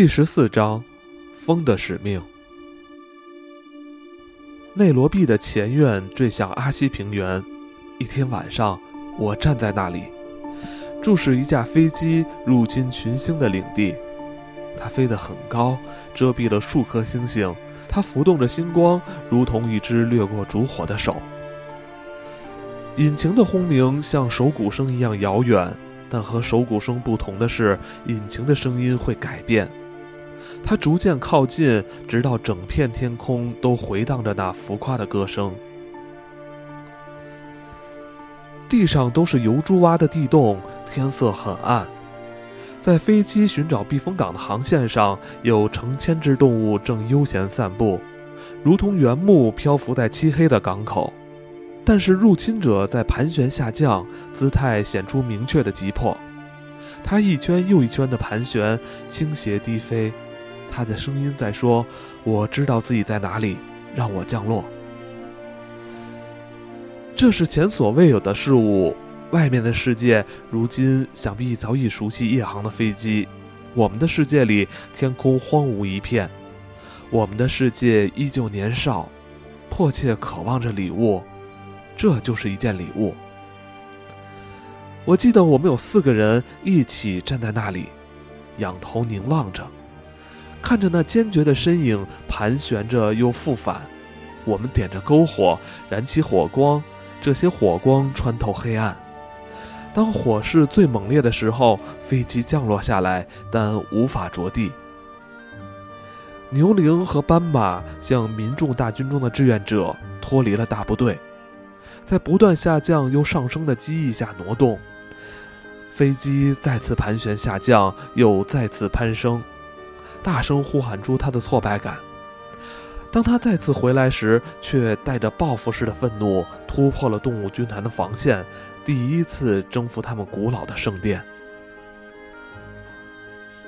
第十四章，风的使命。内罗毕的前院坠向阿西平原。一天晚上，我站在那里，注视一架飞机入侵群星的领地。它飞得很高，遮蔽了数颗星星。它浮动着星光，如同一只掠过烛火的手。引擎的轰鸣像手鼓声一样遥远，但和手鼓声不同的是，引擎的声音会改变。它逐渐靠近，直到整片天空都回荡着那浮夸的歌声。地上都是油猪挖的地洞，天色很暗。在飞机寻找避风港的航线上，有成千只动物正悠闲散步，如同原木漂浮在漆黑的港口。但是入侵者在盘旋下降，姿态显出明确的急迫。它一圈又一圈地盘旋，倾斜低飞。他的声音在说：“我知道自己在哪里，让我降落。”这是前所未有的事物。外面的世界如今想必早已熟悉夜航的飞机。我们的世界里，天空荒芜一片。我们的世界依旧年少，迫切渴望着礼物。这就是一件礼物。我记得我们有四个人一起站在那里，仰头凝望着。看着那坚决的身影盘旋着又复返，我们点着篝火，燃起火光，这些火光穿透黑暗。当火势最猛烈的时候，飞机降落下来，但无法着地。牛铃和斑马像民众大军中的志愿者，脱离了大部队，在不断下降又上升的机翼下挪动。飞机再次盘旋下降，又再次攀升。大声呼喊出他的挫败感。当他再次回来时，却带着报复式的愤怒，突破了动物军团的防线，第一次征服他们古老的圣殿。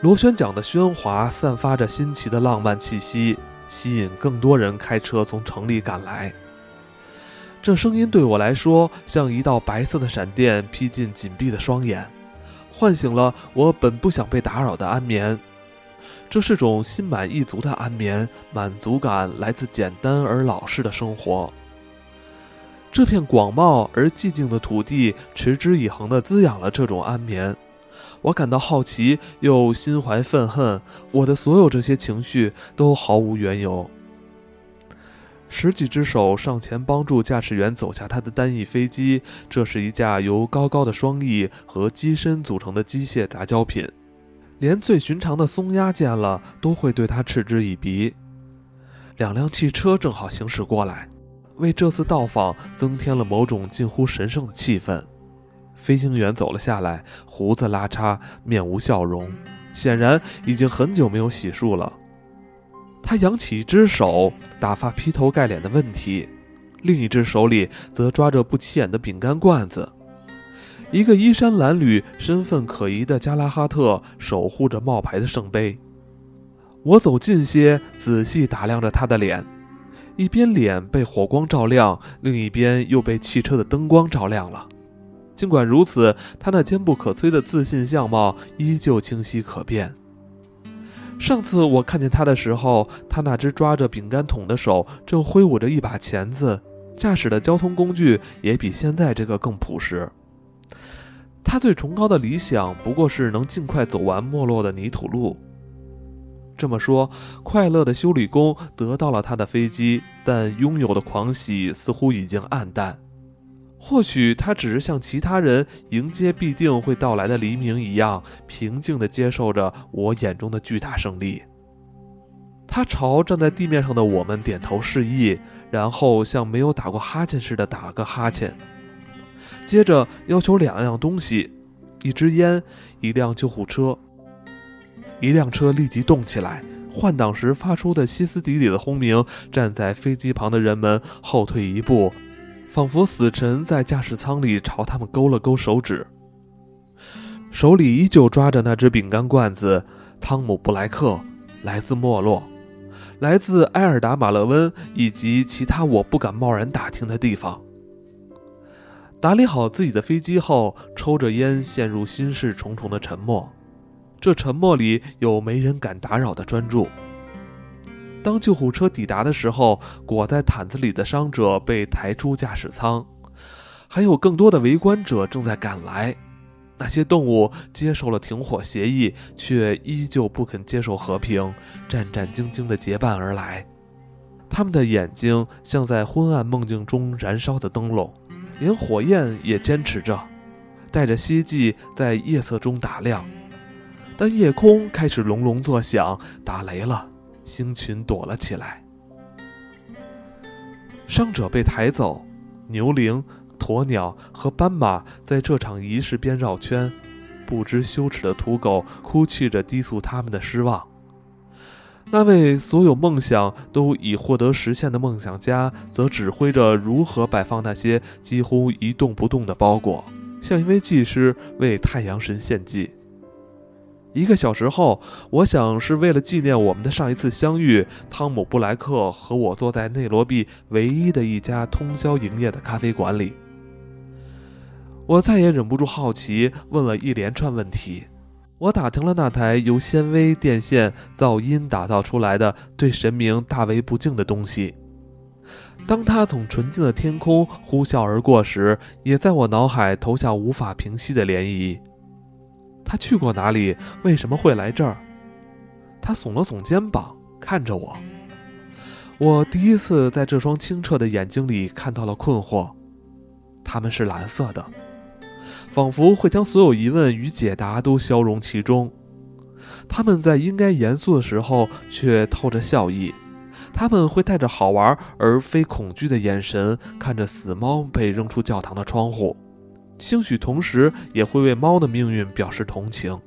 螺旋桨的喧哗散发着新奇的浪漫气息，吸引更多人开车从城里赶来。这声音对我来说，像一道白色的闪电劈进紧闭的双眼，唤醒了我本不想被打扰的安眠。这是种心满意足的安眠，满足感来自简单而老实的生活。这片广袤而寂静的土地，持之以恒地滋养了这种安眠。我感到好奇，又心怀愤恨。我的所有这些情绪都毫无缘由。十几只手上前帮助驾驶员走下他的单翼飞机。这是一架由高高的双翼和机身组成的机械杂交品。连最寻常的松鸦见了都会对他嗤之以鼻。两辆汽车正好行驶过来，为这次到访增添了某种近乎神圣的气氛。飞行员走了下来，胡子拉碴，面无笑容，显然已经很久没有洗漱了。他扬起一只手，打发劈头盖脸的问题，另一只手里则抓着不起眼的饼干罐子。一个衣衫褴褛、身份可疑的加拉哈特守护着冒牌的圣杯。我走近些，仔细打量着他的脸，一边脸被火光照亮，另一边又被汽车的灯光照亮了。尽管如此，他那坚不可摧的自信相貌依旧清晰可辨。上次我看见他的时候，他那只抓着饼干桶的手正挥舞着一把钳子，驾驶的交通工具也比现在这个更朴实。他最崇高的理想不过是能尽快走完没落的泥土路。这么说，快乐的修理工得到了他的飞机，但拥有的狂喜似乎已经暗淡。或许他只是像其他人迎接必定会到来的黎明一样，平静地接受着我眼中的巨大胜利。他朝站在地面上的我们点头示意，然后像没有打过哈欠似的打了个哈欠。接着要求两样东西：一支烟，一辆救护车。一辆车立即动起来，换挡时发出的歇斯底里的轰鸣，站在飞机旁的人们后退一步，仿佛死神在驾驶舱里朝他们勾了勾手指，手里依旧抓着那只饼干罐子。汤姆·布莱克，来自没落，来自埃尔达·马勒温以及其他我不敢贸然打听的地方。打理好自己的飞机后，抽着烟，陷入心事重重的沉默。这沉默里有没人敢打扰的专注。当救护车抵达的时候，裹在毯子里的伤者被抬出驾驶舱，还有更多的围观者正在赶来。那些动物接受了停火协议，却依旧不肯接受和平，战战兢兢地结伴而来。他们的眼睛像在昏暗梦境中燃烧的灯笼，连火焰也坚持着，带着希冀在夜色中打亮。但夜空开始隆隆作响，打雷了。星群躲了起来，伤者被抬走，牛羚、鸵鸟和斑马在这场仪式边绕圈，不知羞耻的土狗哭泣着低诉他们的失望。那位所有梦想都已获得实现的梦想家，则指挥着如何摆放那些几乎一动不动的包裹，像一位祭师为太阳神献祭。一个小时后，我想是为了纪念我们的上一次相遇，汤姆·布莱克和我坐在内罗毕唯一的一家通宵营业的咖啡馆里。我再也忍不住好奇，问了一连串问题。我打听了那台由纤维、电线、噪音打造出来的对神明大为不敬的东西。当它从纯净的天空呼啸而过时，也在我脑海投下无法平息的涟漪。他去过哪里？为什么会来这儿？他耸了耸肩膀，看着我。我第一次在这双清澈的眼睛里看到了困惑，它们是蓝色的，仿佛会将所有疑问与解答都消融其中。他们在应该严肃的时候却透着笑意，他们会带着好玩而非恐惧的眼神看着死猫被扔出教堂的窗户。兴许同时也会为猫的命运表示同情。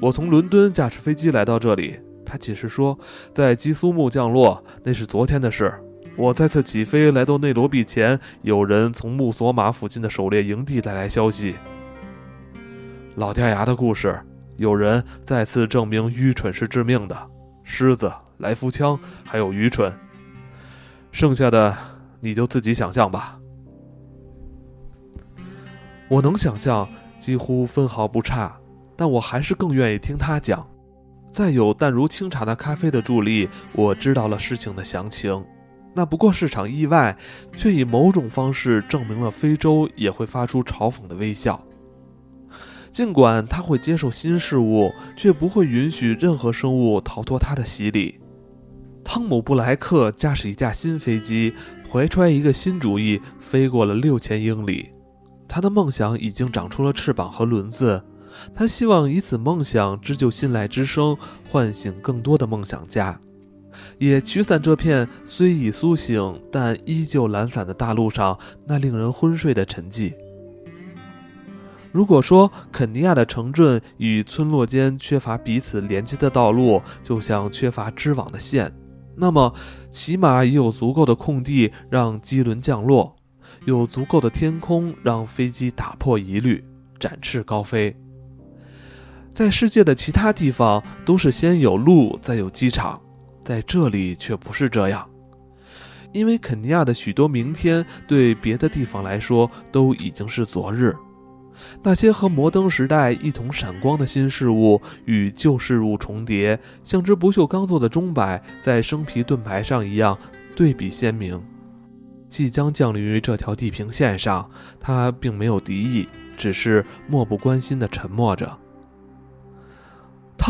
我从伦敦驾驶飞机来到这里，他解释说，在基苏木降落，那是昨天的事。我再次起飞来到内罗毕前，有人从穆索马附近的狩猎营地带来消息。老掉牙的故事，有人再次证明愚蠢是致命的。狮子、来福枪，还有愚蠢。剩下的你就自己想象吧。我能想象，几乎分毫不差，但我还是更愿意听他讲。再有淡如清茶的咖啡的助力，我知道了事情的详情。那不过是场意外，却以某种方式证明了非洲也会发出嘲讽的微笑。尽管他会接受新事物，却不会允许任何生物逃脱他的洗礼。汤姆·布莱克驾驶一架新飞机，怀揣一个新主意，飞过了六千英里。他的梦想已经长出了翅膀和轮子，他希望以此梦想织就信赖之声，唤醒更多的梦想家，也驱散这片虽已苏醒但依旧懒散的大陆上那令人昏睡的沉寂。如果说肯尼亚的城镇与村落间缺乏彼此连接的道路，就像缺乏织网的线，那么起码也有足够的空地让机轮降落。有足够的天空让飞机打破疑虑，展翅高飞。在世界的其他地方，都是先有路，再有机场，在这里却不是这样。因为肯尼亚的许多明天，对别的地方来说都已经是昨日。那些和摩登时代一同闪光的新事物，与旧事物重叠，像只不锈钢做的钟摆在生皮盾牌上一样，对比鲜明。即将降临于这条地平线上，他并没有敌意，只是漠不关心地沉默着。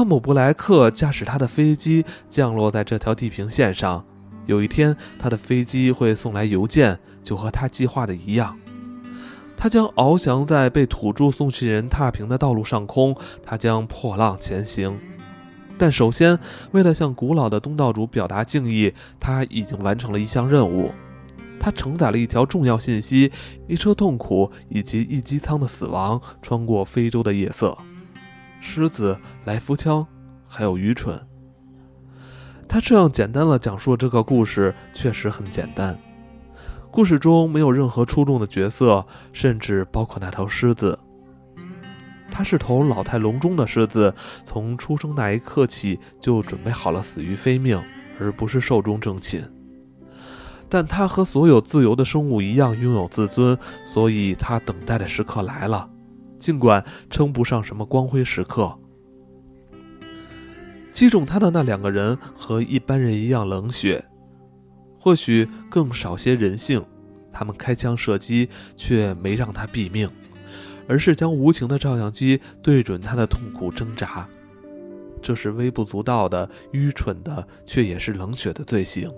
汤姆·布莱克驾驶他的飞机降落在这条地平线上。有一天，他的飞机会送来邮件，就和他计划的一样。他将翱翔在被土著送信人踏平的道路上空，他将破浪前行。但首先，为了向古老的东道主表达敬意，他已经完成了一项任务。他承载了一条重要信息：一车痛苦以及一机舱的死亡，穿过非洲的夜色。狮子、来福枪，还有愚蠢。他这样简单的讲述这个故事，确实很简单。故事中没有任何出众的角色，甚至包括那头狮子。它是头老态龙钟的狮子，从出生那一刻起就准备好了死于非命，而不是寿终正寝。但他和所有自由的生物一样拥有自尊，所以他等待的时刻来了。尽管称不上什么光辉时刻。击中他的那两个人和一般人一样冷血，或许更少些人性。他们开枪射击，却没让他毙命，而是将无情的照相机对准他的痛苦挣扎。这是微不足道的、愚蠢的，却也是冷血的罪行。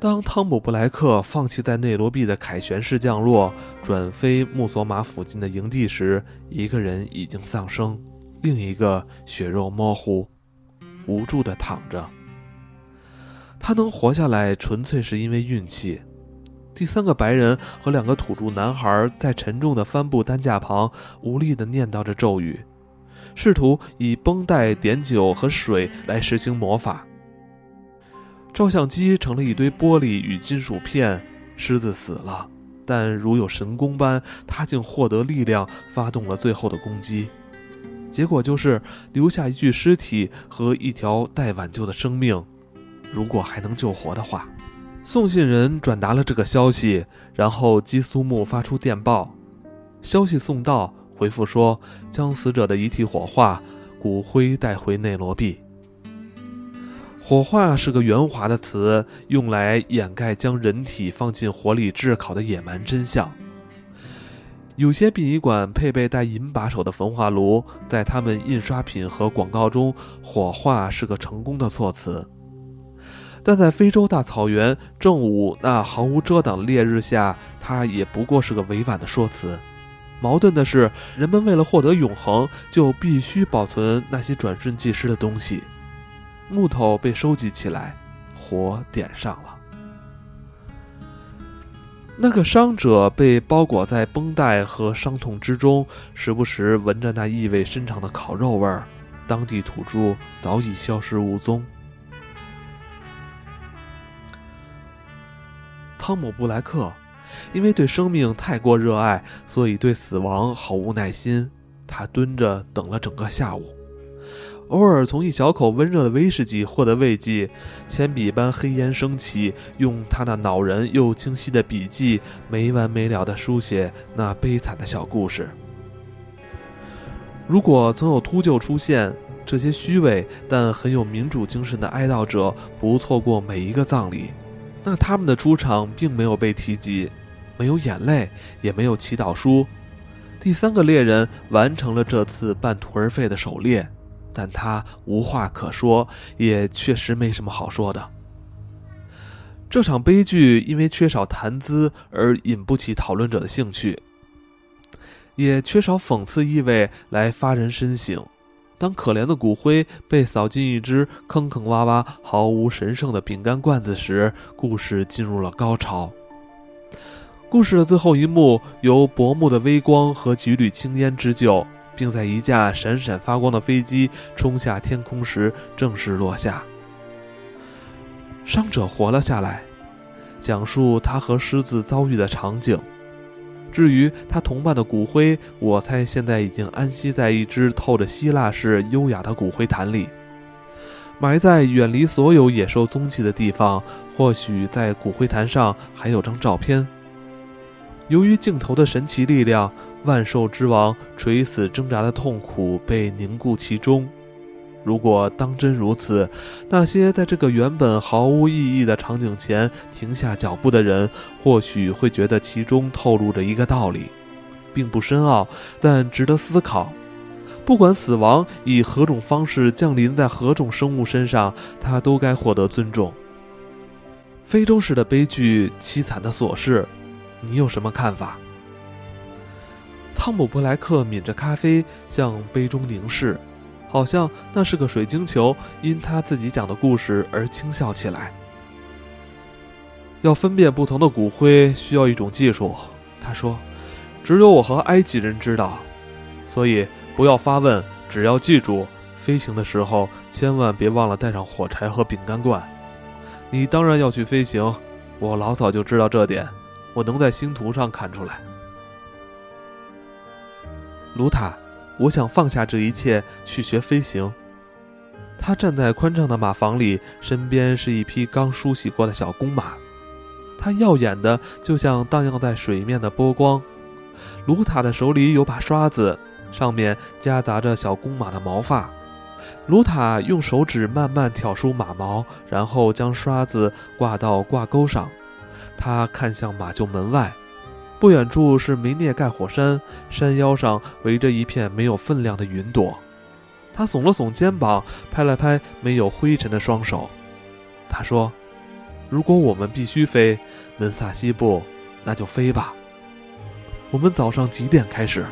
当汤姆·布莱克放弃在内罗毕的凯旋式降落，转飞穆索马附近的营地时，一个人已经丧生，另一个血肉模糊，无助地躺着。他能活下来，纯粹是因为运气。第三个白人和两个土著男孩在沉重的帆布担架旁无力地念叨着咒语，试图以绷带、碘酒和水来实行魔法。照相机成了一堆玻璃与金属片。狮子死了，但如有神功般，他竟获得力量，发动了最后的攻击。结果就是留下一具尸体和一条待挽救的生命。如果还能救活的话，送信人转达了这个消息，然后基苏木发出电报，消息送到，回复说将死者的遗体火化，骨灰带回内罗毕。火化是个圆滑的词，用来掩盖将人体放进火里炙烤的野蛮真相。有些殡仪馆配备带银把手的焚化炉，在他们印刷品和广告中，火化是个成功的措辞。但在非洲大草原正午那毫无遮挡的烈日下，它也不过是个委婉的说辞。矛盾的是，人们为了获得永恒，就必须保存那些转瞬即逝的东西。木头被收集起来，火点上了。那个伤者被包裹在绷带和伤痛之中，时不时闻着那意味深长的烤肉味儿。当地土著早已消失无踪。汤姆·布莱克，因为对生命太过热爱，所以对死亡毫无耐心。他蹲着等了整个下午，偶尔从一小口温热的威士忌获得慰藉。铅笔般黑烟升起，用他那恼人又清晰的笔迹，没完没了地书写那悲惨的小故事。如果曾有秃鹫出现，这些虚伪但很有民主精神的哀悼者不错过每一个葬礼。那他们的出场并没有被提及，没有眼泪，也没有祈祷书。第三个猎人完成了这次半途而废的狩猎，但他无话可说，也确实没什么好说的。这场悲剧因为缺少谈资而引不起讨论者的兴趣，也缺少讽刺意味来发人深省。当可怜的骨灰被扫进一只坑坑洼洼、毫无神圣的饼干罐子时，故事进入了高潮。故事的最后一幕由薄暮的微光和几缕青烟织就，并在一架闪闪发光的飞机冲下天空时正式落下。伤者活了下来，讲述他和狮子遭遇的场景。至于他同伴的骨灰，我猜现在已经安息在一只透着希腊式优雅的骨灰坛里，埋在远离所有野兽踪迹的地方。或许在骨灰坛上还有张照片。由于镜头的神奇力量，万兽之王垂死挣扎的痛苦被凝固其中。如果当真如此，那些在这个原本毫无意义的场景前停下脚步的人，或许会觉得其中透露着一个道理，并不深奥，但值得思考。不管死亡以何种方式降临在何种生物身上，它都该获得尊重。非洲式的悲剧，凄惨的琐事，你有什么看法？汤姆·布莱克抿着咖啡，向杯中凝视。好像那是个水晶球，因他自己讲的故事而轻笑起来。要分辨不同的骨灰需要一种技术，他说：“只有我和埃及人知道，所以不要发问，只要记住，飞行的时候千万别忘了带上火柴和饼干罐。你当然要去飞行，我老早就知道这点，我能在星图上看出来。”卢塔。我想放下这一切去学飞行。他站在宽敞的马房里，身边是一匹刚梳洗过的小公马。它耀眼的，就像荡漾在水面的波光。卢塔的手里有把刷子，上面夹杂着小公马的毛发。卢塔用手指慢慢挑出马毛，然后将刷子挂到挂钩上。他看向马厩门外，不远处是梅涅盖火山，山腰上围着一片没有分量的云朵。他耸了耸肩膀，拍了拍没有灰尘的双手。他说：“如果我们必须飞门萨西部，那就飞吧。我们早上几点开始？”